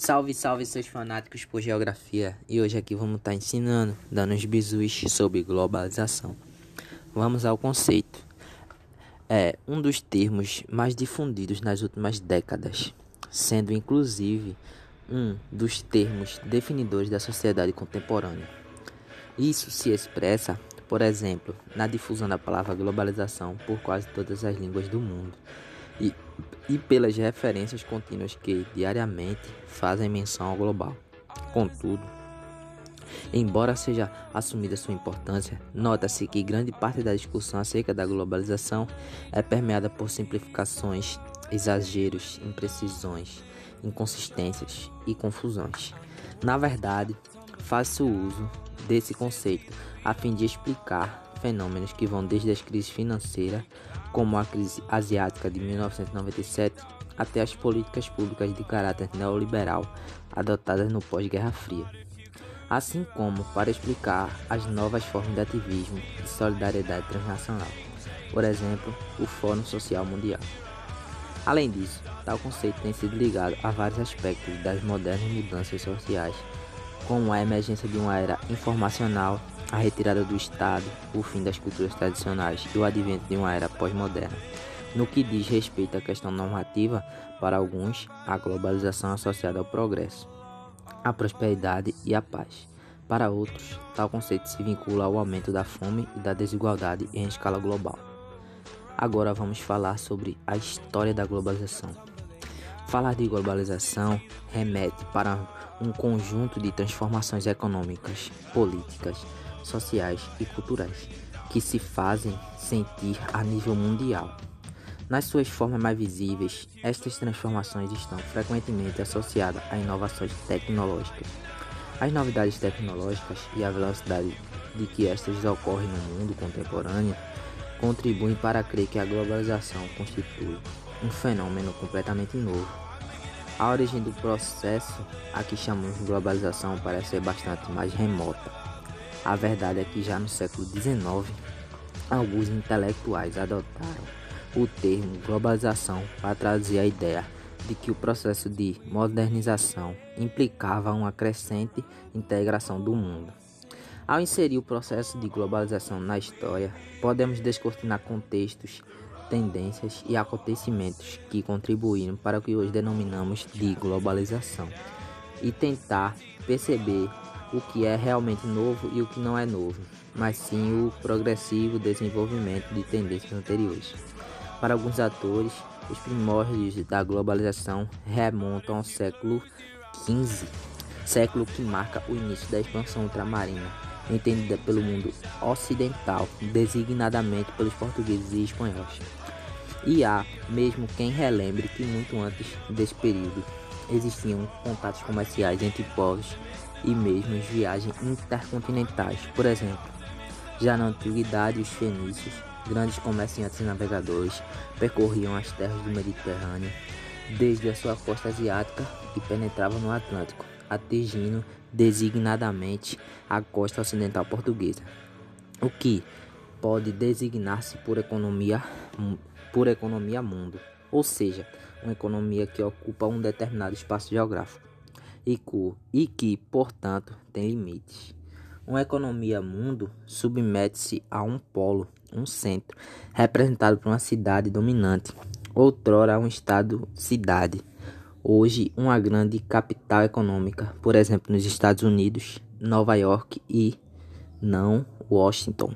Salve, salve seus fanáticos por geografia! E hoje aqui vamos estar tá ensinando, dando uns bisus sobre globalização. Vamos ao conceito. É um dos termos mais difundidos nas últimas décadas, sendo inclusive um dos termos definidores da sociedade contemporânea. Isso se expressa, por exemplo, na difusão da palavra globalização por quase todas as línguas do mundo e, pelas referências contínuas que diariamente fazem menção ao global. Contudo, embora seja assumida sua importância, nota-se que grande parte da discussão acerca da globalização é permeada por simplificações, exageros, imprecisões, inconsistências e confusões. Na verdade, faço uso desse conceito a fim de explicar fenômenos que vão desde as crises financeiras, como a crise asiática de 1997, até as políticas públicas de caráter neoliberal adotadas no pós-Guerra Fria, assim como para explicar as novas formas de ativismo e solidariedade transnacional, por exemplo, o Fórum Social Mundial. Além disso, tal conceito tem sido ligado a vários aspectos das modernas mudanças sociais, como a emergência de uma era informacional a retirada do Estado, o fim das culturas tradicionais e o advento de uma era pós-moderna. No que diz respeito à questão normativa, para alguns, a globalização é associada ao progresso, à prosperidade e à paz. Para outros, tal conceito se vincula ao aumento da fome e da desigualdade em escala global. Agora vamos falar sobre a história da globalização. Falar de globalização remete para um conjunto de transformações econômicas, políticas, sociais e culturais que se fazem sentir a nível mundial. Nas suas formas mais visíveis, estas transformações estão frequentemente associadas a inovações tecnológicas. As novidades tecnológicas e a velocidade de que estas ocorrem no mundo contemporâneo contribuem para crer que a globalização constitui um fenômeno completamente novo. A origem do processo a que chamamos de globalização parece ser bastante mais remota a verdade é que já no século XIX, alguns intelectuais adotaram o termo globalização para traduzir a ideia de que o processo de modernização implicava uma crescente integração do mundo. Ao inserir o processo de globalização na história, podemos descortinar contextos, tendências e acontecimentos que contribuíram para o que hoje denominamos de globalização e tentar perceber o que é realmente novo e o que não é novo, mas sim o progressivo desenvolvimento de tendências anteriores. Para alguns atores, os primórdios da globalização remontam ao século XV, século que marca o início da expansão ultramarina, entendida pelo mundo ocidental, designadamente pelos portugueses e espanhóis. E há mesmo quem relembre que muito antes desse período existiam contatos comerciais entre povos e mesmo as viagens intercontinentais. Por exemplo, já na antiguidade, os fenícios, grandes comerciantes e navegadores, percorriam as terras do Mediterrâneo desde a sua costa asiática e penetravam no Atlântico, atingindo designadamente a costa ocidental portuguesa, o que pode designar-se por economia por economia mundo, ou seja, uma economia que ocupa um determinado espaço geográfico e, e que, portanto, tem limites. Uma economia mundo submete-se a um polo, um centro, representado por uma cidade dominante, outrora um estado-cidade, hoje uma grande capital econômica, por exemplo, nos Estados Unidos, Nova York e não Washington.